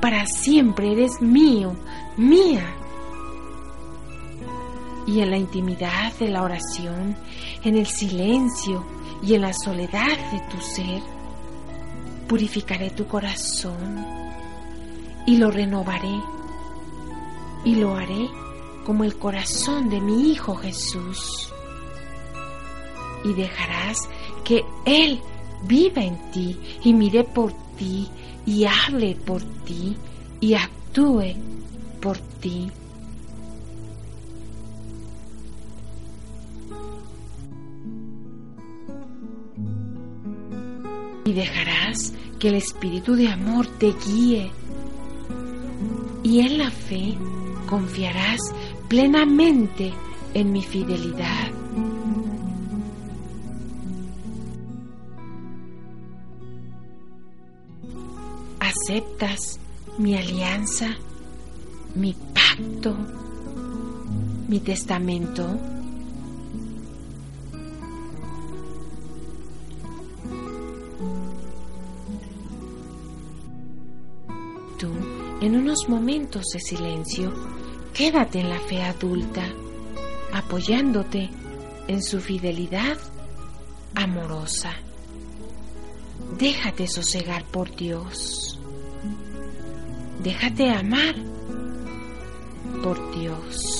Para siempre eres mío, mía. Y en la intimidad de la oración, en el silencio y en la soledad de tu ser, purificaré tu corazón y lo renovaré y lo haré como el corazón de mi Hijo Jesús. Y dejarás que Él viva en ti y mire por ti y hable por ti y actúe por ti. y dejarás que el Espíritu de amor te guíe. Y en la fe confiarás plenamente en mi fidelidad. ¿Aceptas mi alianza, mi pacto, mi testamento? en unos momentos de silencio, quédate en la fe adulta, apoyándote en su fidelidad amorosa. Déjate sosegar por Dios. Déjate amar por Dios.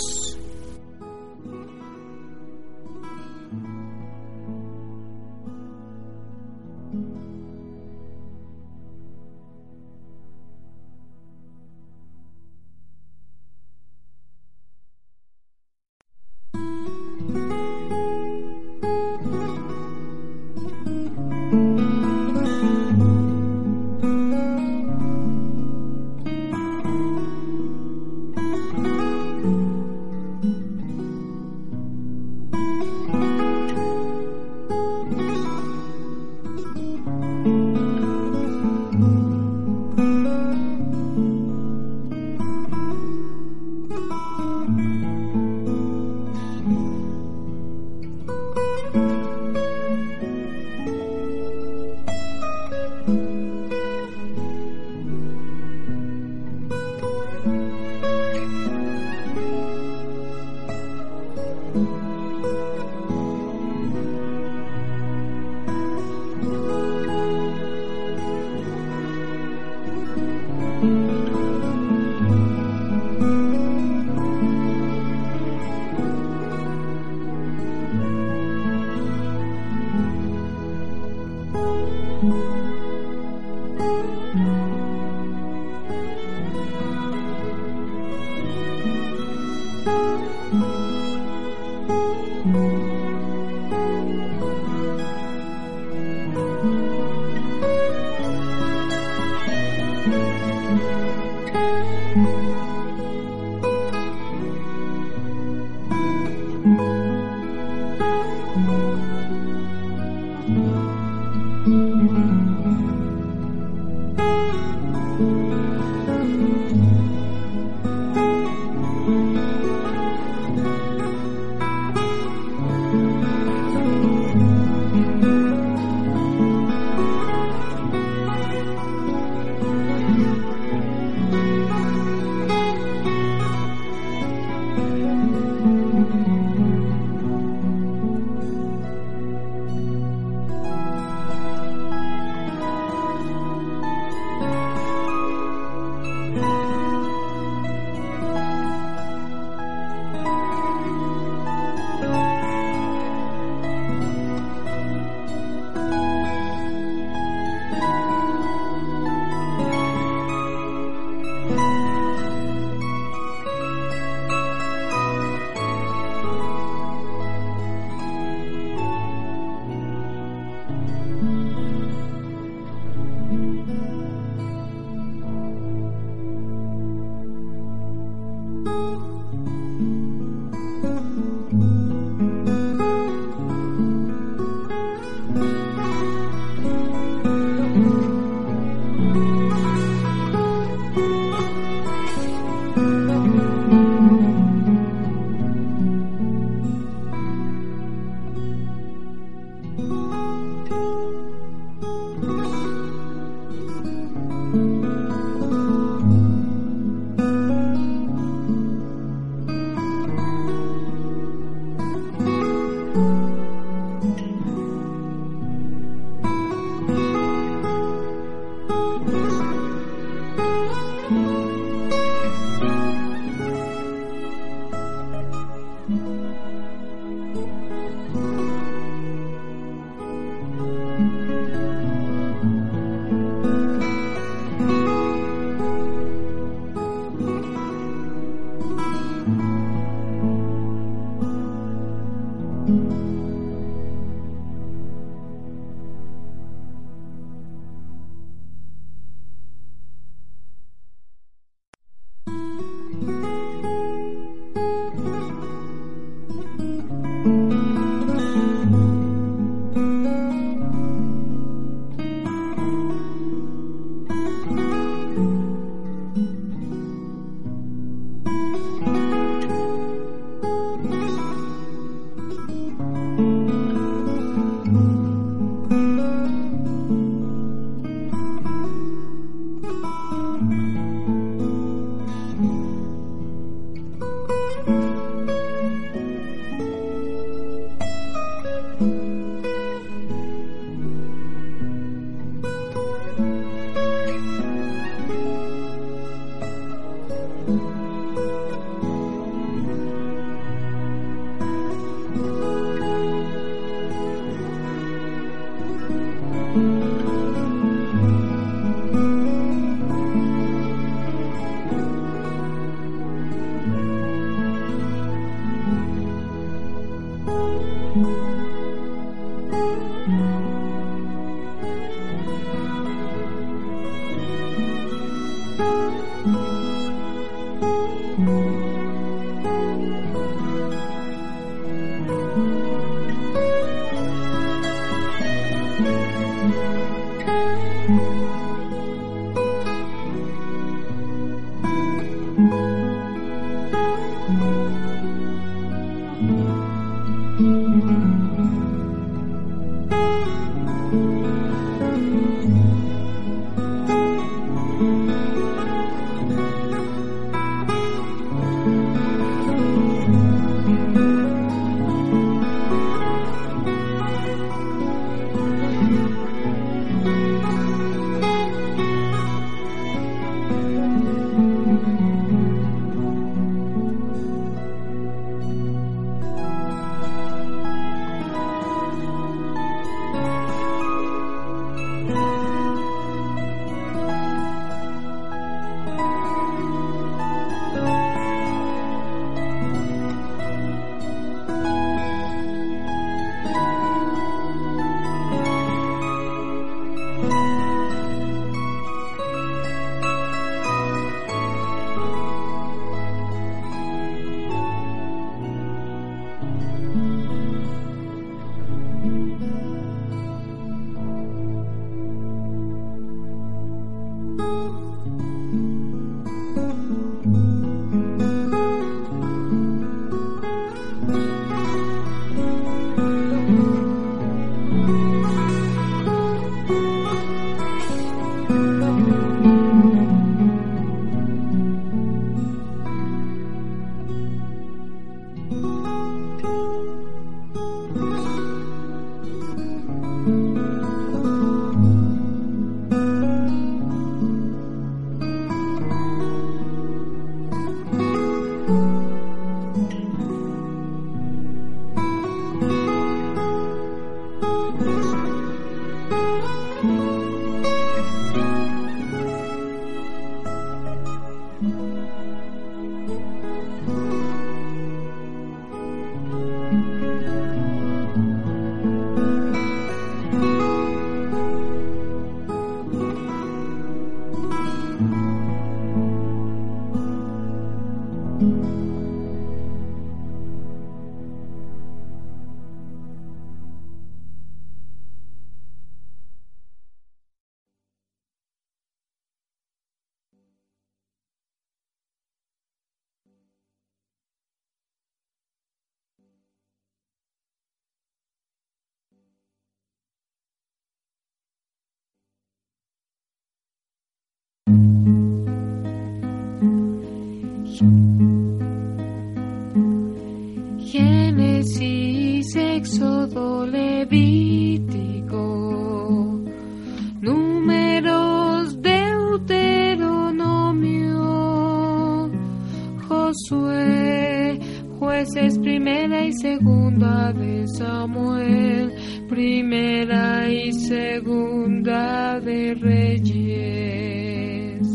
Jueces, Primera y Segunda de Samuel, Primera y Segunda de Reyes.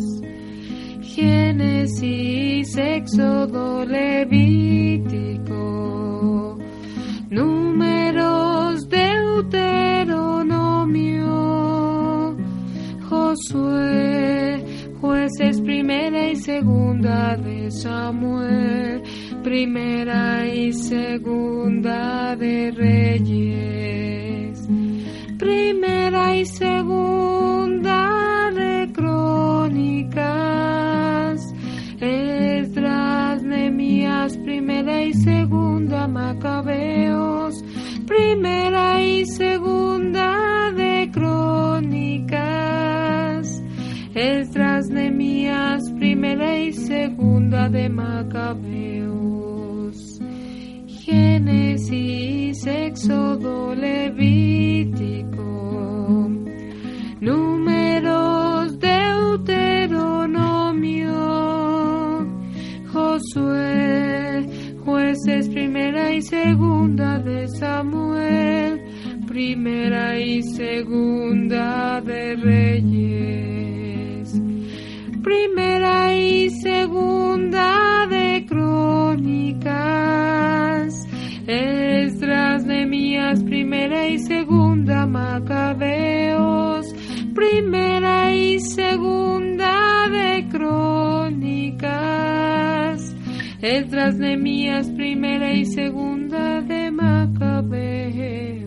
Génesis, Éxodo, Levítico, Números, Deuteronomio, Josué, Jueces, Primera y Segunda de Samuel, Primera y Segunda de Reyes, Primera y Segunda de Crónicas, Esdras, Nehemías, Primera y Segunda Macabeos, Primera y Segunda Primera y Segunda de Macabeos, Génesis, Éxodo, Levítico, Números, Deuteronomio, Josué, Jueces, Primera y Segunda de Samuel, Primera y Segunda de Reyes, Primera y Segunda de Crónicas, Esdras, Nehemías, Primera y Segunda Macabeos, Primera y Segunda de Crónicas, Esdras, Nehemías, Primera y Segunda de Macabeos.